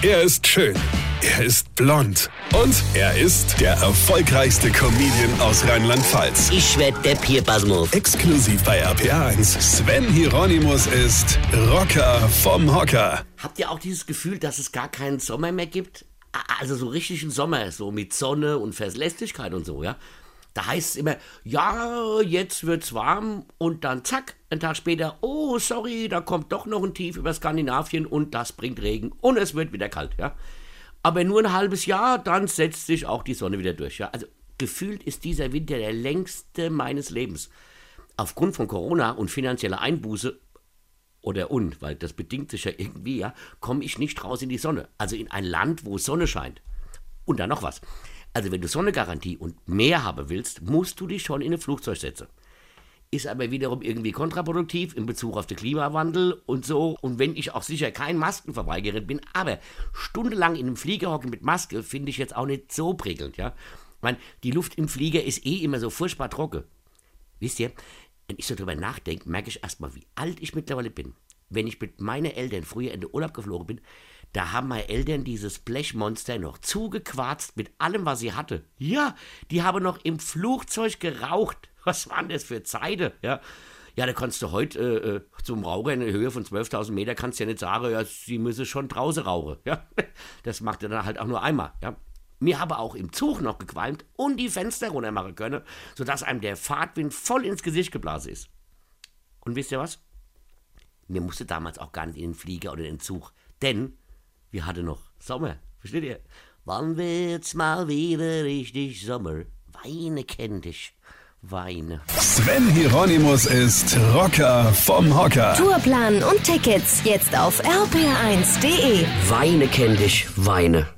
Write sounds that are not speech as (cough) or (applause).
Er ist schön. Er ist blond. Und er ist der erfolgreichste Comedian aus Rheinland-Pfalz. Ich werd der Pierpasmus. Exklusiv bei RPA1. Sven Hieronymus ist Rocker vom Hocker. Habt ihr auch dieses Gefühl, dass es gar keinen Sommer mehr gibt? Also so richtigen Sommer, so mit Sonne und Verlässlichkeit und so, ja? Da heißt es immer, ja, jetzt wird's warm und dann zack, ein Tag später, oh, sorry, da kommt doch noch ein Tief über Skandinavien und das bringt Regen und es wird wieder kalt, ja? Aber nur ein halbes Jahr, dann setzt sich auch die Sonne wieder durch, ja? Also gefühlt ist dieser Winter der längste meines Lebens. Aufgrund von Corona und finanzieller Einbuße oder und, weil das bedingt sich ja irgendwie, ja, komme ich nicht raus in die Sonne. Also in ein Land, wo Sonne scheint. Und dann noch was. Also wenn du Sonnegarantie und mehr haben willst, musst du dich schon in ein Flugzeug setzen. Ist aber wiederum irgendwie kontraproduktiv in Bezug auf den Klimawandel und so. Und wenn ich auch sicher kein Maskenverweigerer bin, aber stundenlang in einem Flieger hocken mit Maske finde ich jetzt auch nicht so prickelnd, ja. Ich meine, die Luft im Flieger ist eh immer so furchtbar trocken. Wisst ihr, wenn ich so drüber nachdenke, merke ich erstmal, wie alt ich mittlerweile bin. Wenn ich mit meinen Eltern früher in den Urlaub geflogen bin, da haben meine Eltern dieses Blechmonster noch zugequarzt mit allem, was sie hatte. Ja, die haben noch im Flugzeug geraucht. (laughs) Was waren das für Zeiten, ja? Ja, da kannst du heute äh, äh, zum Raucher in einer Höhe von 12.000 Meter kannst du ja nicht sagen, ja, sie müsse schon draußen rauchen, ja? (laughs) Das macht er dann halt auch nur einmal, ja? Mir habe auch im Zug noch gequalmt und die Fenster runter machen können, sodass einem der Fahrtwind voll ins Gesicht geblasen ist. Und wisst ihr was? Mir musste damals auch gar nicht in den Flieger oder in den Zug, denn wir hatten noch Sommer. Versteht ihr? Wann wird's mal wieder richtig Sommer? Weine kennt dich. Weine. Sven Hieronymus ist Rocker vom Hocker. Tourplan und Tickets jetzt auf rpr1.de. Weine kennt dich. Weine.